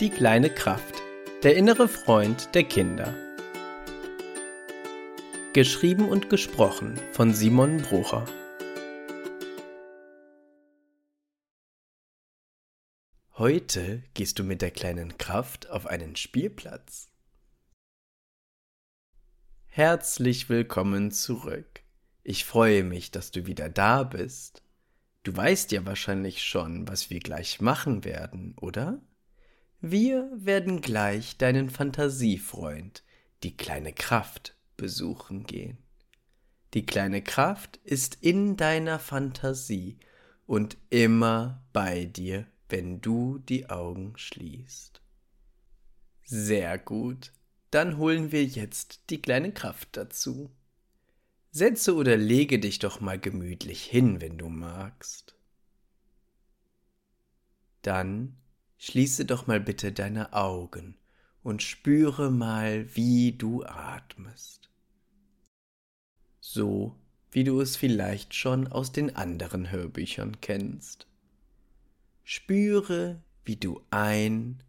Die kleine Kraft. Der innere Freund der Kinder. Geschrieben und gesprochen von Simon Brucher. Heute gehst du mit der kleinen Kraft auf einen Spielplatz. Herzlich willkommen zurück. Ich freue mich, dass du wieder da bist. Du weißt ja wahrscheinlich schon, was wir gleich machen werden, oder? Wir werden gleich deinen Fantasiefreund, die kleine Kraft, besuchen gehen. Die kleine Kraft ist in deiner Fantasie und immer bei dir, wenn du die Augen schließt. Sehr gut, dann holen wir jetzt die kleine Kraft dazu. Setze oder lege dich doch mal gemütlich hin, wenn du magst. Dann Schließe doch mal bitte deine Augen und spüre mal, wie du atmest. So wie du es vielleicht schon aus den anderen Hörbüchern kennst. Spüre, wie du ein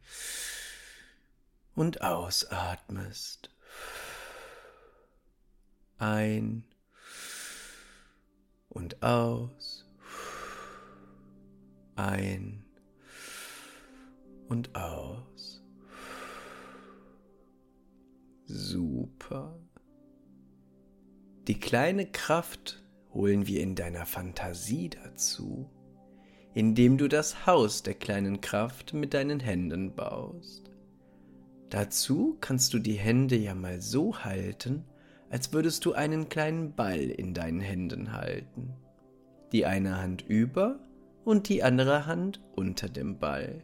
und ausatmest. Ein und aus. Ein und aus. Super. Die kleine Kraft holen wir in deiner Fantasie dazu, indem du das Haus der kleinen Kraft mit deinen Händen baust. Dazu kannst du die Hände ja mal so halten, als würdest du einen kleinen Ball in deinen Händen halten. Die eine Hand über und die andere Hand unter dem Ball.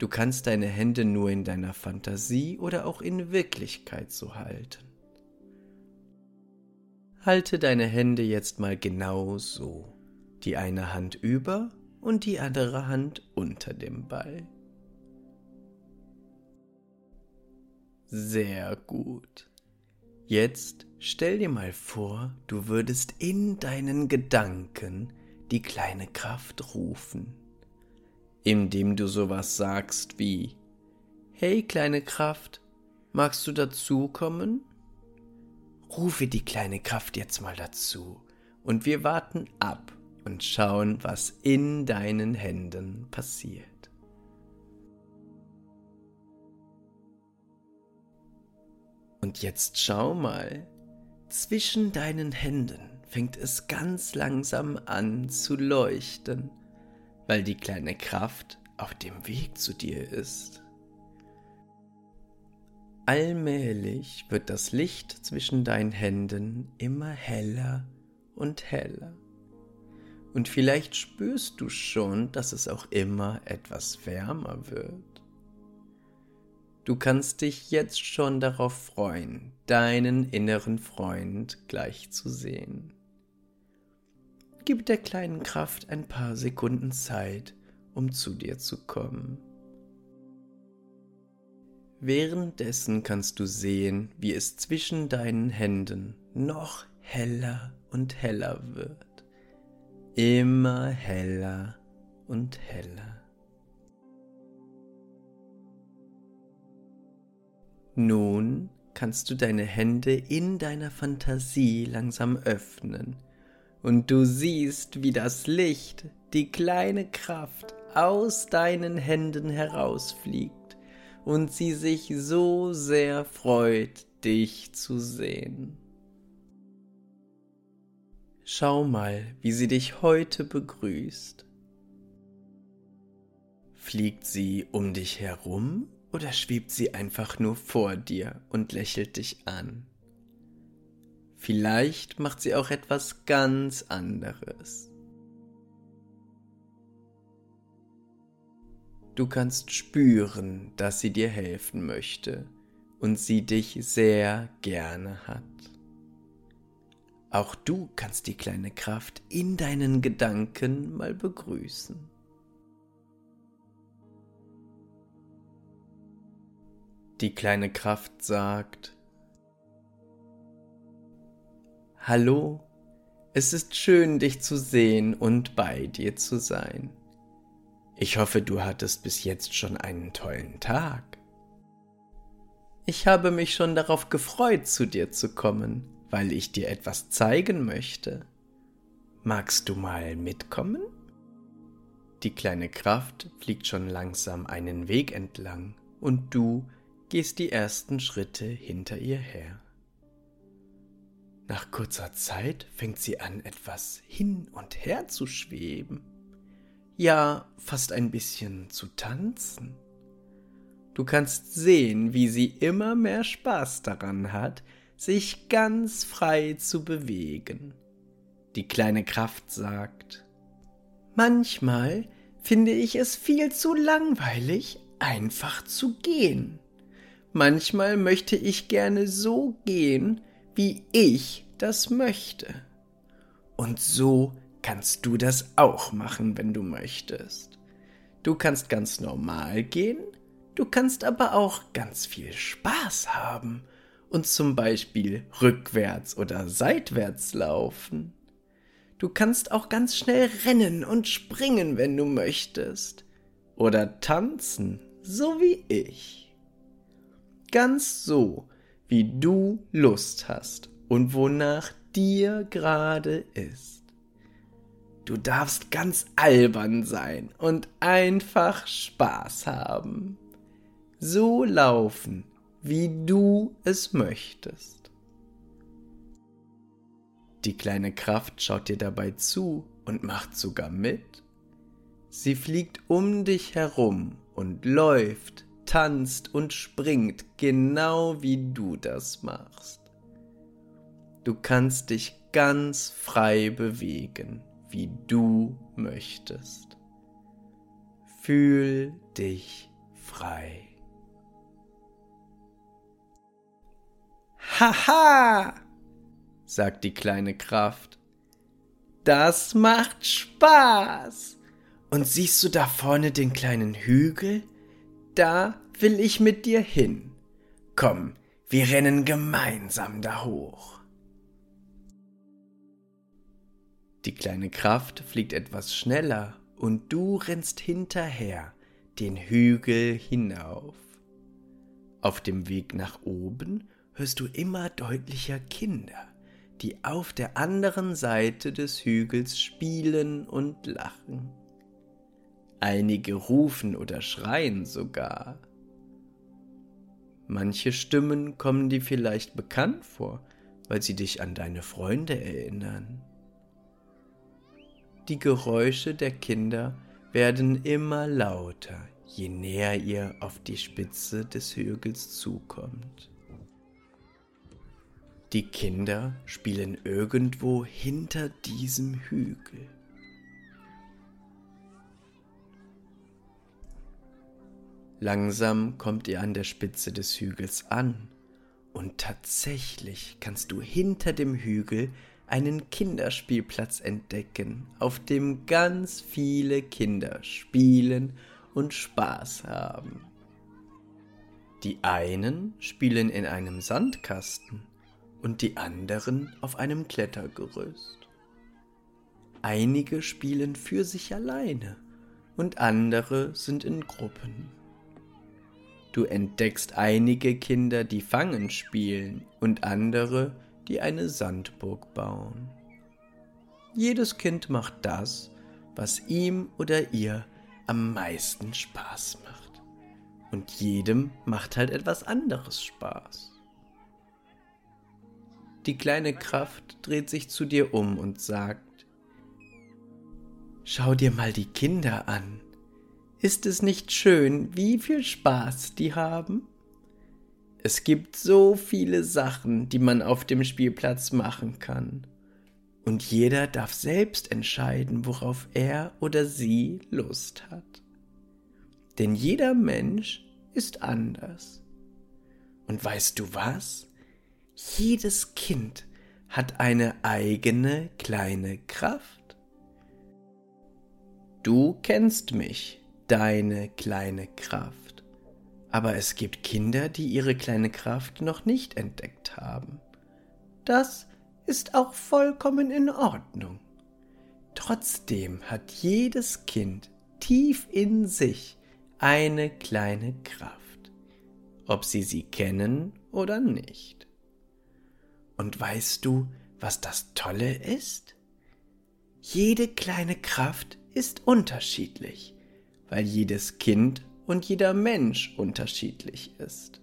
Du kannst deine Hände nur in deiner Fantasie oder auch in Wirklichkeit so halten. Halte deine Hände jetzt mal genau so. Die eine Hand über und die andere Hand unter dem Ball. Sehr gut. Jetzt stell dir mal vor, du würdest in deinen Gedanken die kleine Kraft rufen indem du sowas sagst wie Hey kleine Kraft, magst du dazukommen? Rufe die kleine Kraft jetzt mal dazu und wir warten ab und schauen, was in deinen Händen passiert. Und jetzt schau mal, zwischen deinen Händen fängt es ganz langsam an zu leuchten weil die kleine Kraft auf dem Weg zu dir ist. Allmählich wird das Licht zwischen deinen Händen immer heller und heller. Und vielleicht spürst du schon, dass es auch immer etwas wärmer wird. Du kannst dich jetzt schon darauf freuen, deinen inneren Freund gleich zu sehen. Gib der kleinen Kraft ein paar Sekunden Zeit, um zu dir zu kommen. Währenddessen kannst du sehen, wie es zwischen deinen Händen noch heller und heller wird. Immer heller und heller. Nun kannst du deine Hände in deiner Fantasie langsam öffnen und du siehst, wie das Licht, die kleine Kraft aus deinen Händen herausfliegt und sie sich so sehr freut, dich zu sehen. Schau mal, wie sie dich heute begrüßt. Fliegt sie um dich herum oder schwebt sie einfach nur vor dir und lächelt dich an? Vielleicht macht sie auch etwas ganz anderes. Du kannst spüren, dass sie dir helfen möchte und sie dich sehr gerne hat. Auch du kannst die kleine Kraft in deinen Gedanken mal begrüßen. Die kleine Kraft sagt, Hallo, es ist schön, dich zu sehen und bei dir zu sein. Ich hoffe, du hattest bis jetzt schon einen tollen Tag. Ich habe mich schon darauf gefreut, zu dir zu kommen, weil ich dir etwas zeigen möchte. Magst du mal mitkommen? Die kleine Kraft fliegt schon langsam einen Weg entlang und du gehst die ersten Schritte hinter ihr her. Nach kurzer Zeit fängt sie an, etwas hin und her zu schweben ja fast ein bisschen zu tanzen. Du kannst sehen, wie sie immer mehr Spaß daran hat, sich ganz frei zu bewegen. Die kleine Kraft sagt, Manchmal finde ich es viel zu langweilig, einfach zu gehen. Manchmal möchte ich gerne so gehen, wie ich das möchte. Und so kannst du das auch machen, wenn du möchtest. Du kannst ganz normal gehen, du kannst aber auch ganz viel Spaß haben und zum Beispiel rückwärts oder seitwärts laufen. Du kannst auch ganz schnell rennen und springen, wenn du möchtest. Oder tanzen, so wie ich. Ganz so, wie du Lust hast und wonach dir gerade ist. Du darfst ganz albern sein und einfach Spaß haben. So laufen, wie du es möchtest. Die kleine Kraft schaut dir dabei zu und macht sogar mit. Sie fliegt um dich herum und läuft, tanzt und springt, genau wie du das machst. Du kannst dich ganz frei bewegen wie du möchtest. Fühl dich frei. Haha, sagt die kleine Kraft. Das macht Spaß. Und siehst du da vorne den kleinen Hügel? Da will ich mit dir hin. Komm, wir rennen gemeinsam da hoch. Die kleine Kraft fliegt etwas schneller und du rennst hinterher den Hügel hinauf. Auf dem Weg nach oben hörst du immer deutlicher Kinder, die auf der anderen Seite des Hügels spielen und lachen. Einige rufen oder schreien sogar. Manche Stimmen kommen dir vielleicht bekannt vor, weil sie dich an deine Freunde erinnern. Die Geräusche der Kinder werden immer lauter, je näher ihr auf die Spitze des Hügels zukommt. Die Kinder spielen irgendwo hinter diesem Hügel. Langsam kommt ihr an der Spitze des Hügels an, und tatsächlich kannst du hinter dem Hügel einen Kinderspielplatz entdecken, auf dem ganz viele Kinder spielen und Spaß haben. Die einen spielen in einem Sandkasten und die anderen auf einem Klettergerüst. Einige spielen für sich alleine und andere sind in Gruppen. Du entdeckst einige Kinder, die Fangen spielen und andere, die eine Sandburg bauen. Jedes Kind macht das, was ihm oder ihr am meisten Spaß macht. Und jedem macht halt etwas anderes Spaß. Die kleine Kraft dreht sich zu dir um und sagt, Schau dir mal die Kinder an. Ist es nicht schön, wie viel Spaß die haben? Es gibt so viele Sachen, die man auf dem Spielplatz machen kann. Und jeder darf selbst entscheiden, worauf er oder sie Lust hat. Denn jeder Mensch ist anders. Und weißt du was? Jedes Kind hat eine eigene kleine Kraft. Du kennst mich, deine kleine Kraft aber es gibt Kinder, die ihre kleine Kraft noch nicht entdeckt haben. Das ist auch vollkommen in Ordnung. Trotzdem hat jedes Kind tief in sich eine kleine Kraft, ob sie sie kennen oder nicht. Und weißt du, was das Tolle ist? Jede kleine Kraft ist unterschiedlich, weil jedes Kind und jeder Mensch unterschiedlich ist.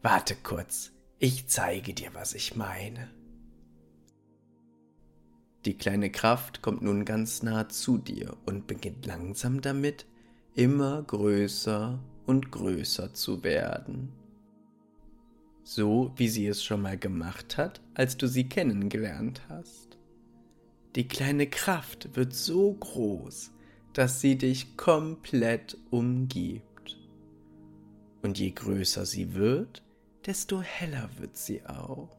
Warte kurz, ich zeige dir, was ich meine. Die kleine Kraft kommt nun ganz nah zu dir und beginnt langsam damit, immer größer und größer zu werden. So wie sie es schon mal gemacht hat, als du sie kennengelernt hast. Die kleine Kraft wird so groß, dass sie dich komplett umgibt. Und je größer sie wird, desto heller wird sie auch.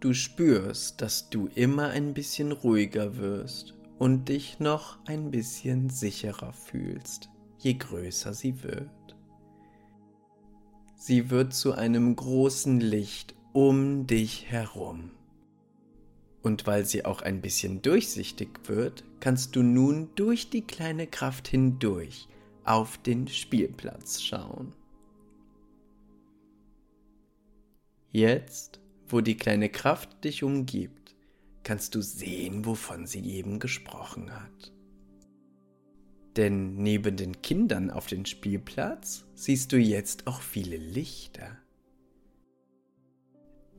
Du spürst, dass du immer ein bisschen ruhiger wirst und dich noch ein bisschen sicherer fühlst, je größer sie wird. Sie wird zu einem großen Licht um dich herum. Und weil sie auch ein bisschen durchsichtig wird, kannst du nun durch die kleine Kraft hindurch auf den Spielplatz schauen. Jetzt wo die kleine Kraft dich umgibt, kannst du sehen, wovon sie eben gesprochen hat. Denn neben den Kindern auf dem Spielplatz siehst du jetzt auch viele Lichter.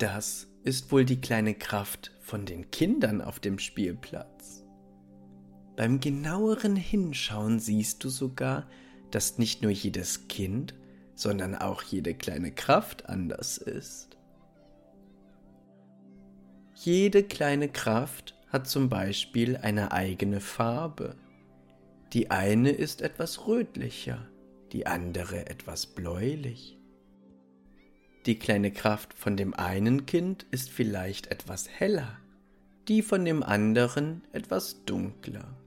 Das ist wohl die kleine Kraft von den Kindern auf dem Spielplatz. Beim genaueren Hinschauen siehst du sogar, dass nicht nur jedes Kind, sondern auch jede kleine Kraft anders ist. Jede kleine Kraft hat zum Beispiel eine eigene Farbe. Die eine ist etwas rötlicher, die andere etwas bläulich. Die kleine Kraft von dem einen Kind ist vielleicht etwas heller, die von dem anderen etwas dunkler.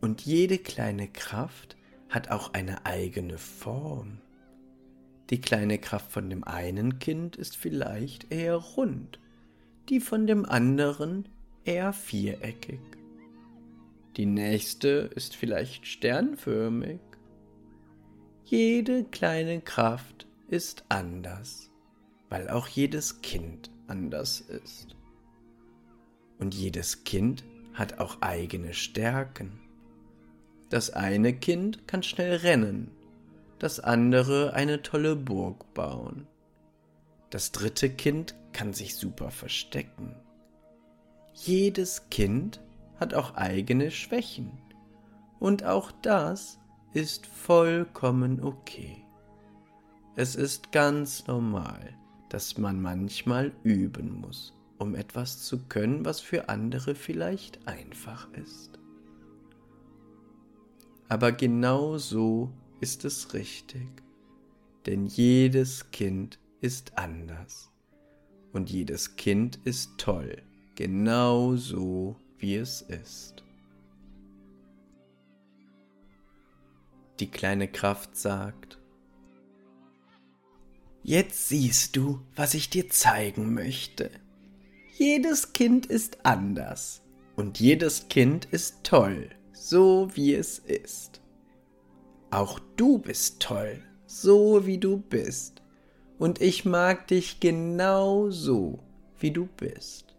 Und jede kleine Kraft hat auch eine eigene Form. Die kleine Kraft von dem einen Kind ist vielleicht eher rund die von dem anderen eher viereckig. Die nächste ist vielleicht sternförmig. Jede kleine Kraft ist anders, weil auch jedes Kind anders ist. Und jedes Kind hat auch eigene Stärken. Das eine Kind kann schnell rennen, das andere eine tolle Burg bauen. Das dritte Kind kann sich super verstecken. Jedes Kind hat auch eigene Schwächen. Und auch das ist vollkommen okay. Es ist ganz normal, dass man manchmal üben muss, um etwas zu können, was für andere vielleicht einfach ist. Aber genau so ist es richtig, denn jedes Kind ist anders. Und jedes Kind ist toll, genau so wie es ist. Die kleine Kraft sagt, Jetzt siehst du, was ich dir zeigen möchte. Jedes Kind ist anders und jedes Kind ist toll, so wie es ist. Auch du bist toll, so wie du bist und ich mag dich genau so, wie du bist.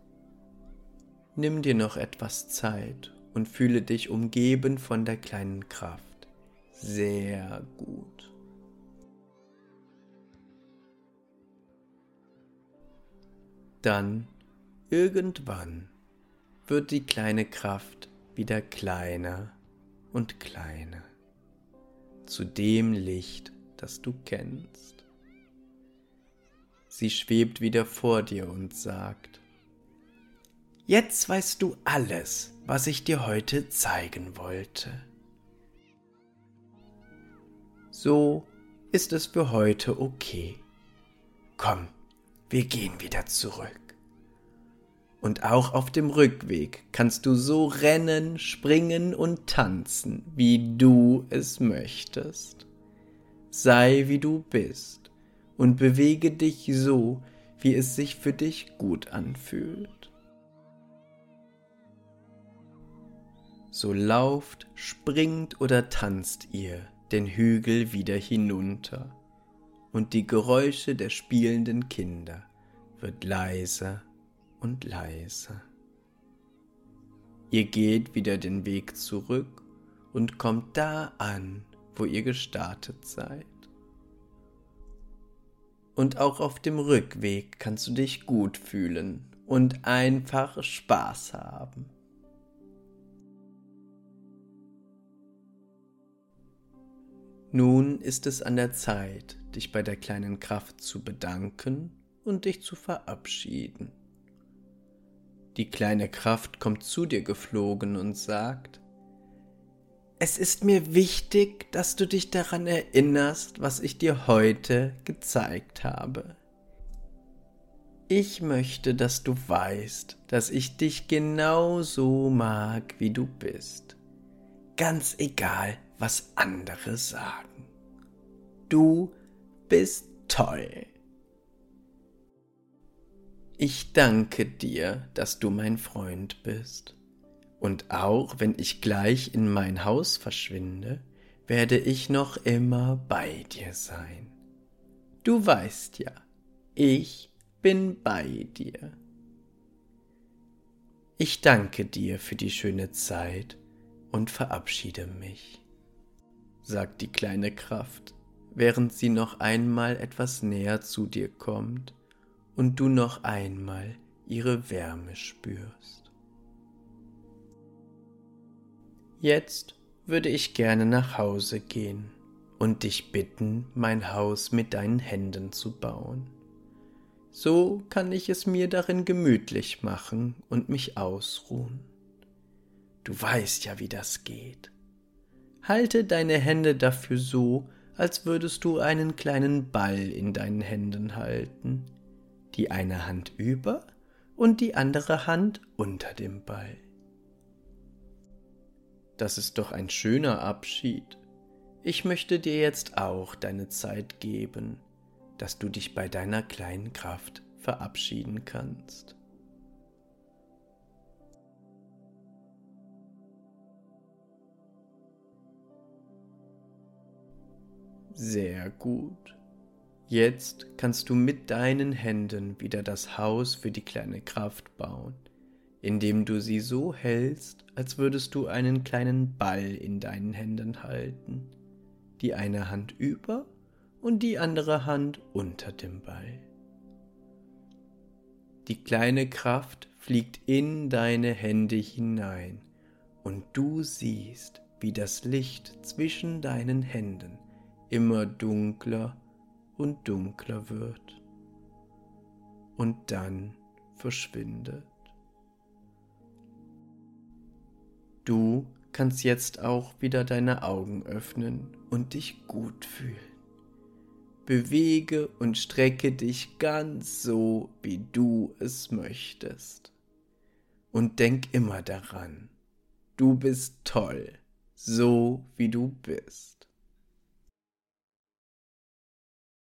Nimm dir noch etwas Zeit und fühle dich umgeben von der kleinen Kraft. Sehr gut. Dann, irgendwann, wird die kleine Kraft wieder kleiner und kleiner zu dem Licht, das du kennst. Sie schwebt wieder vor dir und sagt, Jetzt weißt du alles, was ich dir heute zeigen wollte. So ist es für heute okay. Komm, wir gehen wieder zurück. Und auch auf dem Rückweg kannst du so rennen, springen und tanzen, wie du es möchtest. Sei wie du bist und bewege dich so, wie es sich für dich gut anfühlt. so lauft, springt oder tanzt ihr den Hügel wieder hinunter, und die Geräusche der spielenden Kinder wird leiser und leiser. Ihr geht wieder den Weg zurück und kommt da an, wo ihr gestartet seid. Und auch auf dem Rückweg kannst du dich gut fühlen und einfach Spaß haben. Nun ist es an der Zeit, dich bei der kleinen Kraft zu bedanken und dich zu verabschieden. Die kleine Kraft kommt zu dir geflogen und sagt, es ist mir wichtig, dass du dich daran erinnerst, was ich dir heute gezeigt habe. Ich möchte, dass du weißt, dass ich dich genau so mag, wie du bist. Ganz egal, was andere sagen. Du bist toll. Ich danke dir, dass du mein Freund bist. Und auch wenn ich gleich in mein Haus verschwinde, werde ich noch immer bei dir sein. Du weißt ja, ich bin bei dir. Ich danke dir für die schöne Zeit und verabschiede mich sagt die kleine Kraft, während sie noch einmal etwas näher zu dir kommt und du noch einmal ihre Wärme spürst. Jetzt würde ich gerne nach Hause gehen und dich bitten, mein Haus mit deinen Händen zu bauen. So kann ich es mir darin gemütlich machen und mich ausruhen. Du weißt ja, wie das geht. Halte deine Hände dafür so, als würdest du einen kleinen Ball in deinen Händen halten, die eine Hand über und die andere Hand unter dem Ball. Das ist doch ein schöner Abschied. Ich möchte dir jetzt auch deine Zeit geben, dass du dich bei deiner kleinen Kraft verabschieden kannst. Sehr gut. Jetzt kannst du mit deinen Händen wieder das Haus für die kleine Kraft bauen, indem du sie so hältst, als würdest du einen kleinen Ball in deinen Händen halten, die eine Hand über und die andere Hand unter dem Ball. Die kleine Kraft fliegt in deine Hände hinein und du siehst, wie das Licht zwischen deinen Händen immer dunkler und dunkler wird und dann verschwindet. Du kannst jetzt auch wieder deine Augen öffnen und dich gut fühlen. Bewege und strecke dich ganz so, wie du es möchtest. Und denk immer daran, du bist toll, so wie du bist.